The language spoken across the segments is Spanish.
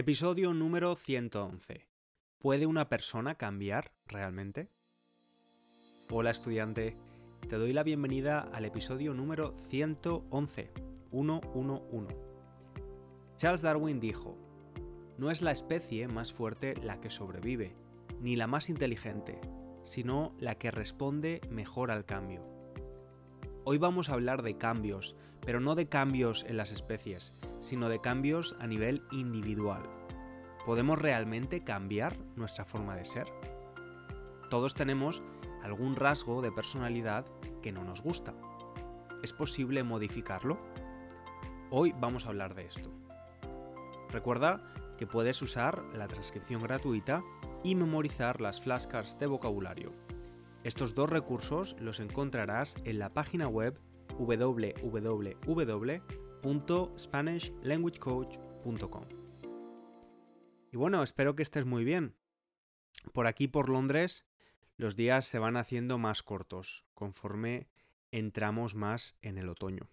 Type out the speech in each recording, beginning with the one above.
Episodio número 111. ¿Puede una persona cambiar realmente? Hola estudiante, te doy la bienvenida al episodio número 111, 111. Charles Darwin dijo, no es la especie más fuerte la que sobrevive, ni la más inteligente, sino la que responde mejor al cambio. Hoy vamos a hablar de cambios, pero no de cambios en las especies, sino de cambios a nivel individual. ¿Podemos realmente cambiar nuestra forma de ser? Todos tenemos algún rasgo de personalidad que no nos gusta. ¿Es posible modificarlo? Hoy vamos a hablar de esto. Recuerda que puedes usar la transcripción gratuita y memorizar las flashcards de vocabulario. Estos dos recursos los encontrarás en la página web www.spanishlanguagecoach.com. Y bueno, espero que estés muy bien. Por aquí, por Londres, los días se van haciendo más cortos conforme entramos más en el otoño.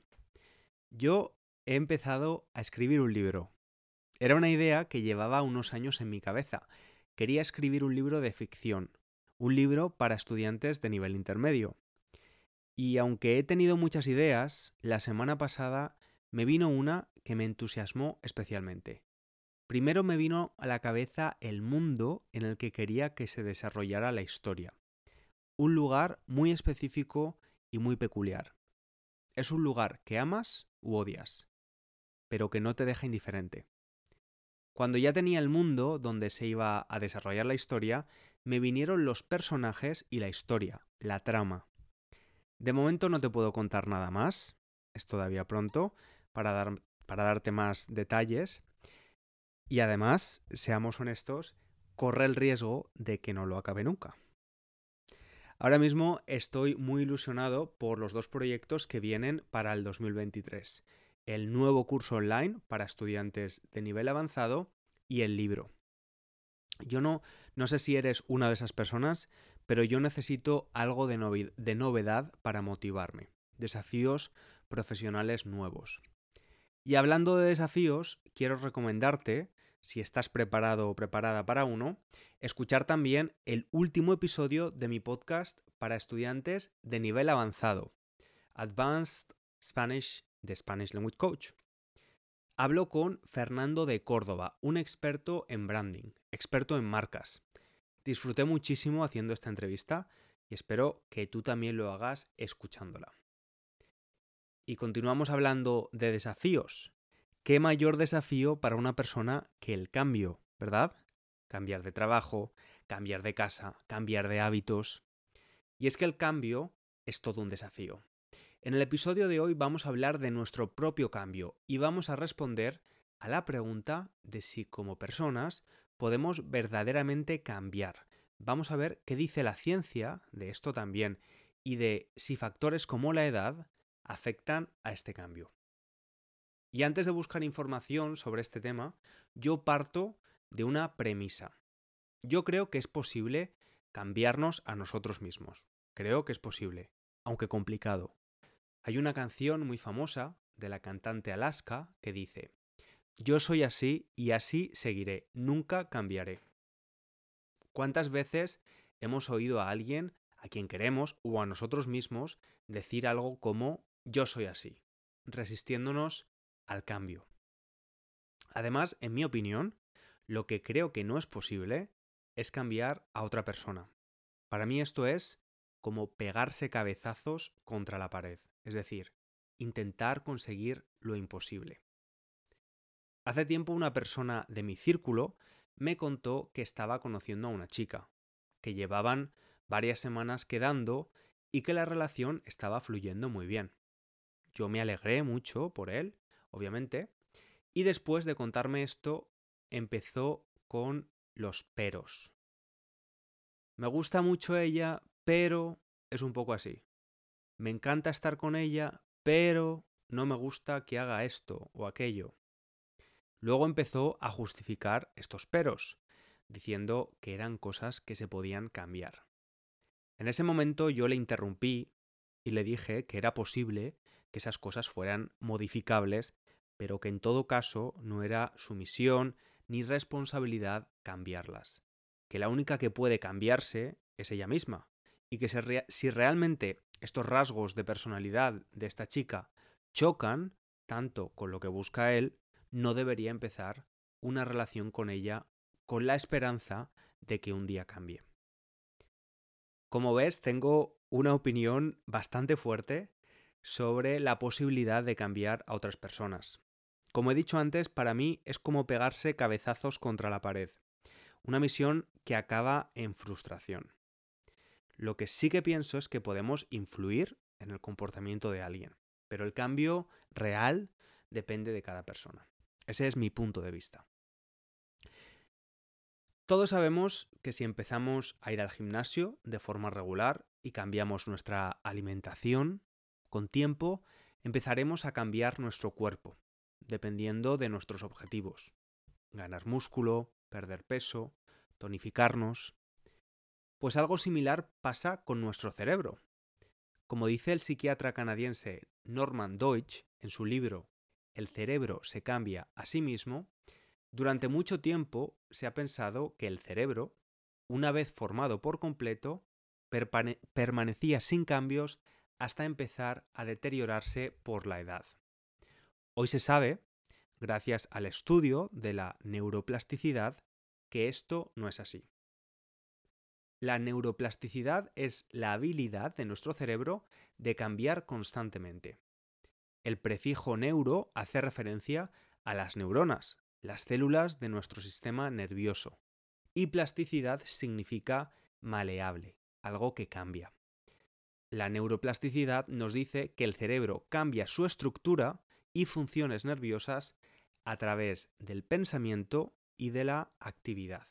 Yo he empezado a escribir un libro. Era una idea que llevaba unos años en mi cabeza. Quería escribir un libro de ficción, un libro para estudiantes de nivel intermedio. Y aunque he tenido muchas ideas, la semana pasada me vino una que me entusiasmó especialmente. Primero me vino a la cabeza el mundo en el que quería que se desarrollara la historia. Un lugar muy específico y muy peculiar. Es un lugar que amas u odias, pero que no te deja indiferente. Cuando ya tenía el mundo donde se iba a desarrollar la historia, me vinieron los personajes y la historia, la trama. De momento no te puedo contar nada más, es todavía pronto para, dar, para darte más detalles. Y además, seamos honestos, corre el riesgo de que no lo acabe nunca. Ahora mismo estoy muy ilusionado por los dos proyectos que vienen para el 2023. El nuevo curso online para estudiantes de nivel avanzado y el libro. Yo no, no sé si eres una de esas personas, pero yo necesito algo de, de novedad para motivarme. Desafíos profesionales nuevos. Y hablando de desafíos, quiero recomendarte, si estás preparado o preparada para uno, escuchar también el último episodio de mi podcast para estudiantes de nivel avanzado, Advanced Spanish de Spanish Language Coach. Hablo con Fernando de Córdoba, un experto en branding, experto en marcas. Disfruté muchísimo haciendo esta entrevista y espero que tú también lo hagas escuchándola. Y continuamos hablando de desafíos. ¿Qué mayor desafío para una persona que el cambio, verdad? Cambiar de trabajo, cambiar de casa, cambiar de hábitos. Y es que el cambio es todo un desafío. En el episodio de hoy vamos a hablar de nuestro propio cambio y vamos a responder a la pregunta de si como personas podemos verdaderamente cambiar. Vamos a ver qué dice la ciencia de esto también y de si factores como la edad afectan a este cambio. Y antes de buscar información sobre este tema, yo parto de una premisa. Yo creo que es posible cambiarnos a nosotros mismos. Creo que es posible, aunque complicado. Hay una canción muy famosa de la cantante Alaska que dice, Yo soy así y así seguiré, nunca cambiaré. ¿Cuántas veces hemos oído a alguien a quien queremos o a nosotros mismos decir algo como yo soy así, resistiéndonos al cambio? Además, en mi opinión, lo que creo que no es posible es cambiar a otra persona. Para mí esto es como pegarse cabezazos contra la pared, es decir, intentar conseguir lo imposible. Hace tiempo una persona de mi círculo me contó que estaba conociendo a una chica, que llevaban varias semanas quedando y que la relación estaba fluyendo muy bien. Yo me alegré mucho por él, obviamente, y después de contarme esto empezó con los peros. Me gusta mucho ella, pero es un poco así. Me encanta estar con ella, pero no me gusta que haga esto o aquello. Luego empezó a justificar estos peros, diciendo que eran cosas que se podían cambiar. En ese momento yo le interrumpí y le dije que era posible que esas cosas fueran modificables, pero que en todo caso no era su misión ni responsabilidad cambiarlas. Que la única que puede cambiarse es ella misma. Y que si realmente estos rasgos de personalidad de esta chica chocan tanto con lo que busca él, no debería empezar una relación con ella con la esperanza de que un día cambie. Como ves, tengo una opinión bastante fuerte sobre la posibilidad de cambiar a otras personas. Como he dicho antes, para mí es como pegarse cabezazos contra la pared. Una misión que acaba en frustración. Lo que sí que pienso es que podemos influir en el comportamiento de alguien, pero el cambio real depende de cada persona. Ese es mi punto de vista. Todos sabemos que si empezamos a ir al gimnasio de forma regular y cambiamos nuestra alimentación, con tiempo empezaremos a cambiar nuestro cuerpo, dependiendo de nuestros objetivos. Ganar músculo, perder peso, tonificarnos. Pues algo similar pasa con nuestro cerebro. Como dice el psiquiatra canadiense Norman Deutsch en su libro El cerebro se cambia a sí mismo, durante mucho tiempo se ha pensado que el cerebro, una vez formado por completo, permanecía sin cambios hasta empezar a deteriorarse por la edad. Hoy se sabe, gracias al estudio de la neuroplasticidad, que esto no es así. La neuroplasticidad es la habilidad de nuestro cerebro de cambiar constantemente. El prefijo neuro hace referencia a las neuronas, las células de nuestro sistema nervioso. Y plasticidad significa maleable, algo que cambia. La neuroplasticidad nos dice que el cerebro cambia su estructura y funciones nerviosas a través del pensamiento y de la actividad.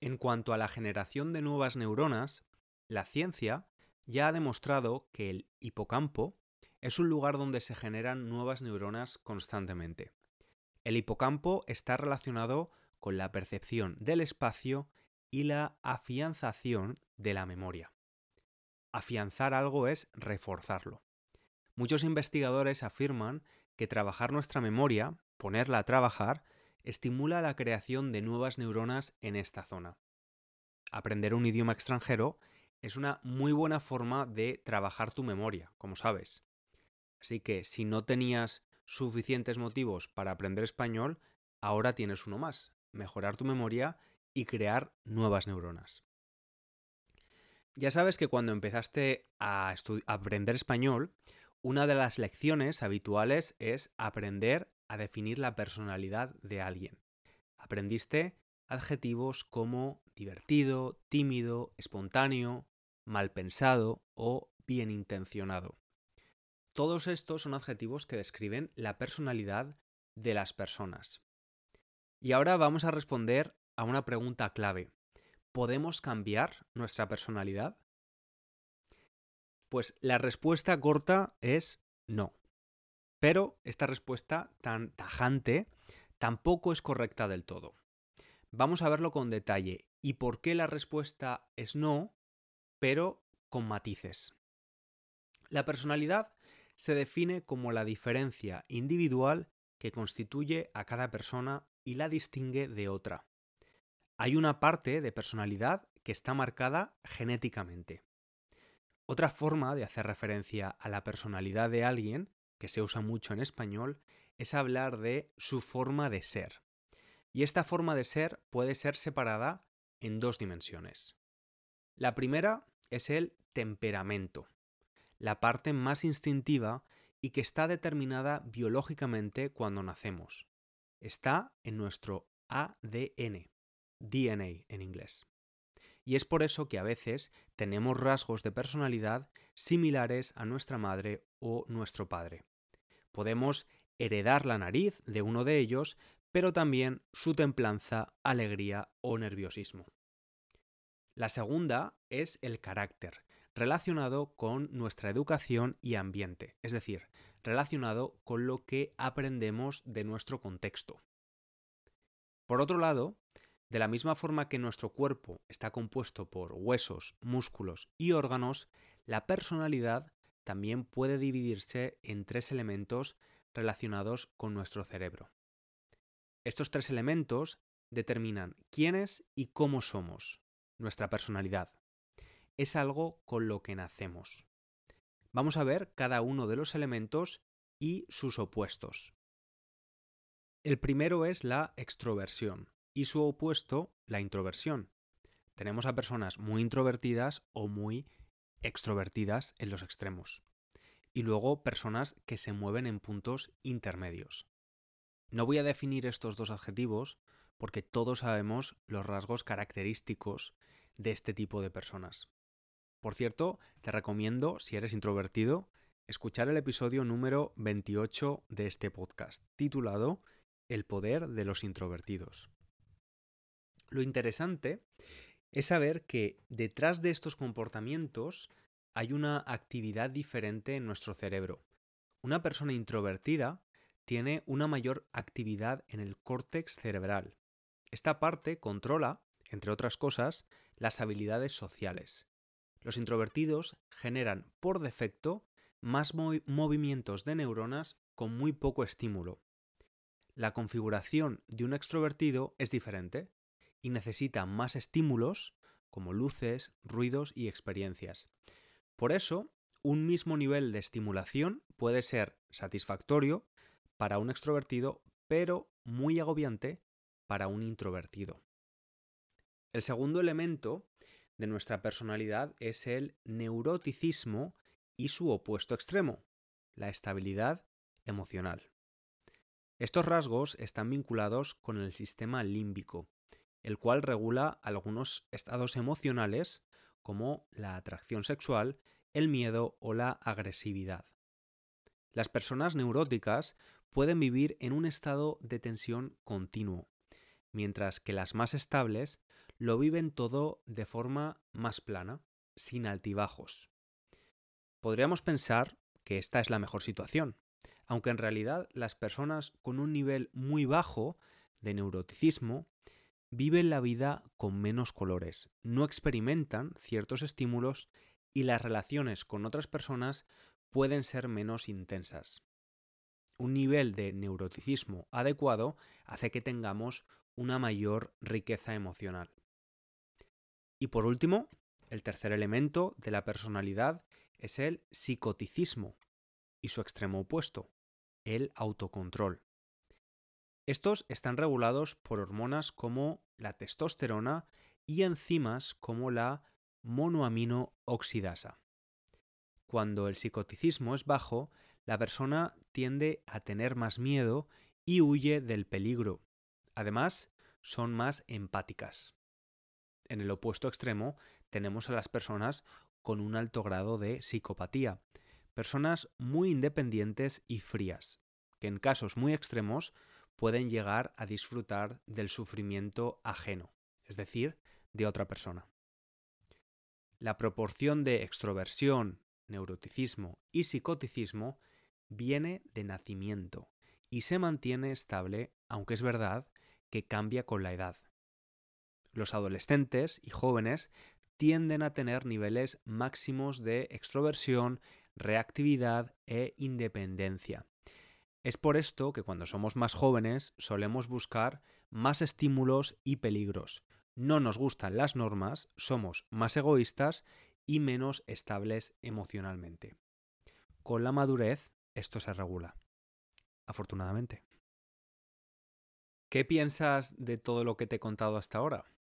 En cuanto a la generación de nuevas neuronas, la ciencia ya ha demostrado que el hipocampo es un lugar donde se generan nuevas neuronas constantemente. El hipocampo está relacionado con la percepción del espacio y la afianzación de la memoria. Afianzar algo es reforzarlo. Muchos investigadores afirman que trabajar nuestra memoria, ponerla a trabajar, estimula la creación de nuevas neuronas en esta zona. Aprender un idioma extranjero es una muy buena forma de trabajar tu memoria, como sabes. Así que si no tenías suficientes motivos para aprender español, ahora tienes uno más, mejorar tu memoria y crear nuevas neuronas. Ya sabes que cuando empezaste a, aprender español, una de las lecciones habituales es aprender a definir la personalidad de alguien. Aprendiste adjetivos como divertido, tímido, espontáneo, mal pensado o bien intencionado. Todos estos son adjetivos que describen la personalidad de las personas. Y ahora vamos a responder a una pregunta clave. ¿Podemos cambiar nuestra personalidad? Pues la respuesta corta es no. Pero esta respuesta tan tajante tampoco es correcta del todo. Vamos a verlo con detalle y por qué la respuesta es no, pero con matices. La personalidad se define como la diferencia individual que constituye a cada persona y la distingue de otra. Hay una parte de personalidad que está marcada genéticamente. Otra forma de hacer referencia a la personalidad de alguien, que se usa mucho en español, es hablar de su forma de ser. Y esta forma de ser puede ser separada en dos dimensiones. La primera es el temperamento, la parte más instintiva y que está determinada biológicamente cuando nacemos. Está en nuestro ADN, DNA en inglés. Y es por eso que a veces tenemos rasgos de personalidad similares a nuestra madre o nuestro padre. Podemos heredar la nariz de uno de ellos, pero también su templanza, alegría o nerviosismo. La segunda es el carácter, relacionado con nuestra educación y ambiente, es decir, relacionado con lo que aprendemos de nuestro contexto. Por otro lado, de la misma forma que nuestro cuerpo está compuesto por huesos, músculos y órganos, la personalidad también puede dividirse en tres elementos relacionados con nuestro cerebro. Estos tres elementos determinan quiénes y cómo somos, nuestra personalidad. Es algo con lo que nacemos. Vamos a ver cada uno de los elementos y sus opuestos. El primero es la extroversión y su opuesto, la introversión. Tenemos a personas muy introvertidas o muy extrovertidas en los extremos. Y luego personas que se mueven en puntos intermedios. No voy a definir estos dos adjetivos porque todos sabemos los rasgos característicos de este tipo de personas. Por cierto, te recomiendo, si eres introvertido, escuchar el episodio número 28 de este podcast, titulado El poder de los introvertidos. Lo interesante es saber que detrás de estos comportamientos hay una actividad diferente en nuestro cerebro. Una persona introvertida tiene una mayor actividad en el córtex cerebral. Esta parte controla, entre otras cosas, las habilidades sociales. Los introvertidos generan por defecto más movimientos de neuronas con muy poco estímulo. La configuración de un extrovertido es diferente y necesita más estímulos como luces, ruidos y experiencias. Por eso, un mismo nivel de estimulación puede ser satisfactorio para un extrovertido, pero muy agobiante para un introvertido. El segundo elemento de nuestra personalidad es el neuroticismo y su opuesto extremo, la estabilidad emocional. Estos rasgos están vinculados con el sistema límbico, el cual regula algunos estados emocionales como la atracción sexual, el miedo o la agresividad. Las personas neuróticas pueden vivir en un estado de tensión continuo, mientras que las más estables lo viven todo de forma más plana, sin altibajos. Podríamos pensar que esta es la mejor situación, aunque en realidad las personas con un nivel muy bajo de neuroticismo viven la vida con menos colores, no experimentan ciertos estímulos y las relaciones con otras personas pueden ser menos intensas. Un nivel de neuroticismo adecuado hace que tengamos una mayor riqueza emocional. Y por último, el tercer elemento de la personalidad es el psicoticismo y su extremo opuesto, el autocontrol. Estos están regulados por hormonas como la testosterona y enzimas como la monoamino oxidasa. Cuando el psicoticismo es bajo, la persona tiende a tener más miedo y huye del peligro. Además, son más empáticas. En el opuesto extremo tenemos a las personas con un alto grado de psicopatía, personas muy independientes y frías, que en casos muy extremos pueden llegar a disfrutar del sufrimiento ajeno, es decir, de otra persona. La proporción de extroversión, neuroticismo y psicoticismo viene de nacimiento y se mantiene estable, aunque es verdad que cambia con la edad. Los adolescentes y jóvenes tienden a tener niveles máximos de extroversión, reactividad e independencia. Es por esto que cuando somos más jóvenes solemos buscar más estímulos y peligros. No nos gustan las normas, somos más egoístas y menos estables emocionalmente. Con la madurez esto se regula. Afortunadamente. ¿Qué piensas de todo lo que te he contado hasta ahora?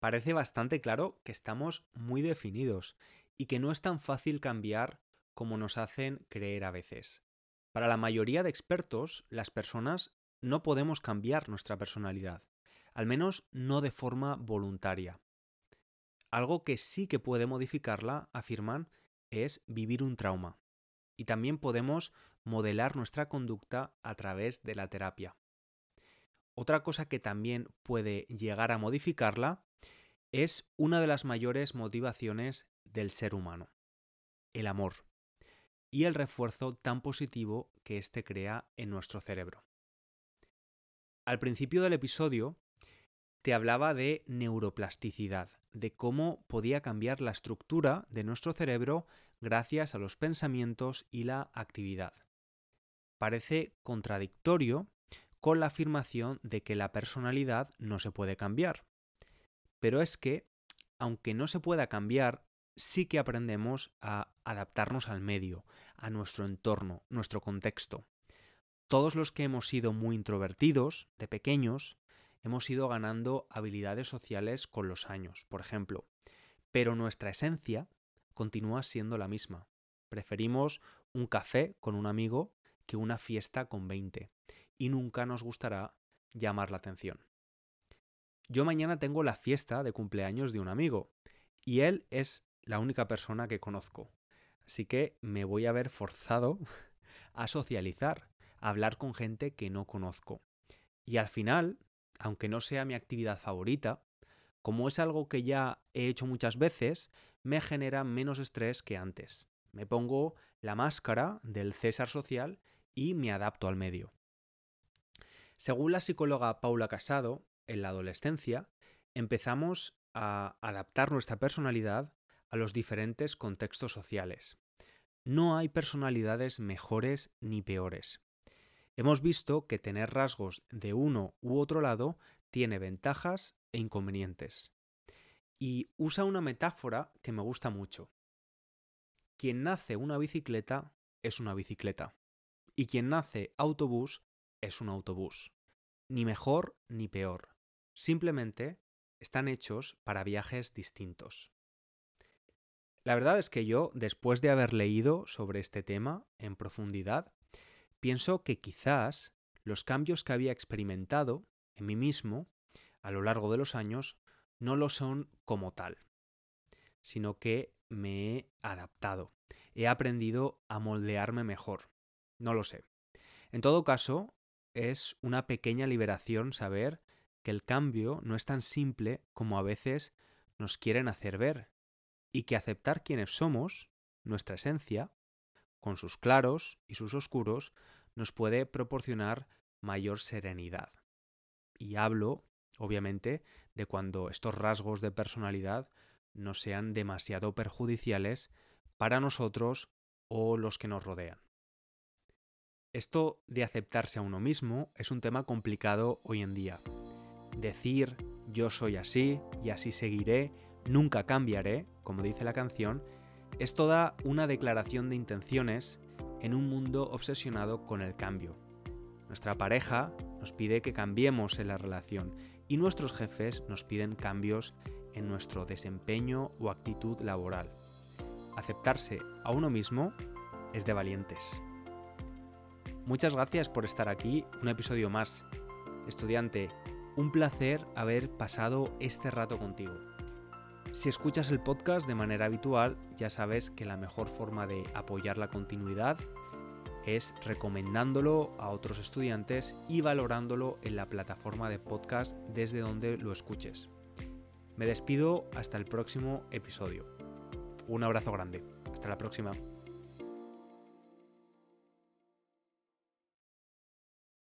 parece bastante claro que estamos muy definidos y que no es tan fácil cambiar como nos hacen creer a veces. Para la mayoría de expertos, las personas no podemos cambiar nuestra personalidad, al menos no de forma voluntaria. Algo que sí que puede modificarla, afirman, es vivir un trauma. Y también podemos modelar nuestra conducta a través de la terapia. Otra cosa que también puede llegar a modificarla es una de las mayores motivaciones del ser humano, el amor, y el refuerzo tan positivo que éste crea en nuestro cerebro. Al principio del episodio te hablaba de neuroplasticidad, de cómo podía cambiar la estructura de nuestro cerebro gracias a los pensamientos y la actividad. Parece contradictorio con la afirmación de que la personalidad no se puede cambiar. Pero es que, aunque no se pueda cambiar, sí que aprendemos a adaptarnos al medio, a nuestro entorno, nuestro contexto. Todos los que hemos sido muy introvertidos de pequeños, hemos ido ganando habilidades sociales con los años, por ejemplo, pero nuestra esencia continúa siendo la misma. Preferimos un café con un amigo que una fiesta con 20 y nunca nos gustará llamar la atención. Yo mañana tengo la fiesta de cumpleaños de un amigo y él es la única persona que conozco. Así que me voy a ver forzado a socializar, a hablar con gente que no conozco. Y al final, aunque no sea mi actividad favorita, como es algo que ya he hecho muchas veces, me genera menos estrés que antes. Me pongo la máscara del César social y me adapto al medio. Según la psicóloga Paula Casado, en la adolescencia, empezamos a adaptar nuestra personalidad a los diferentes contextos sociales. No hay personalidades mejores ni peores. Hemos visto que tener rasgos de uno u otro lado tiene ventajas e inconvenientes. Y usa una metáfora que me gusta mucho. Quien nace una bicicleta es una bicicleta. Y quien nace autobús es un autobús. Ni mejor ni peor. Simplemente están hechos para viajes distintos. La verdad es que yo, después de haber leído sobre este tema en profundidad, pienso que quizás los cambios que había experimentado en mí mismo a lo largo de los años no lo son como tal, sino que me he adaptado, he aprendido a moldearme mejor. No lo sé. En todo caso, es una pequeña liberación saber que el cambio no es tan simple como a veces nos quieren hacer ver, y que aceptar quienes somos, nuestra esencia, con sus claros y sus oscuros, nos puede proporcionar mayor serenidad. Y hablo, obviamente, de cuando estos rasgos de personalidad no sean demasiado perjudiciales para nosotros o los que nos rodean. Esto de aceptarse a uno mismo es un tema complicado hoy en día. Decir yo soy así y así seguiré Nunca cambiaré, como dice la canción, es toda una declaración de intenciones en un mundo obsesionado con el cambio. Nuestra pareja nos pide que cambiemos en la relación y nuestros jefes nos piden cambios en nuestro desempeño o actitud laboral. Aceptarse a uno mismo es de valientes. Muchas gracias por estar aquí, un episodio más. Estudiante, un placer haber pasado este rato contigo. Si escuchas el podcast de manera habitual, ya sabes que la mejor forma de apoyar la continuidad es recomendándolo a otros estudiantes y valorándolo en la plataforma de podcast desde donde lo escuches. Me despido hasta el próximo episodio. Un abrazo grande. Hasta la próxima.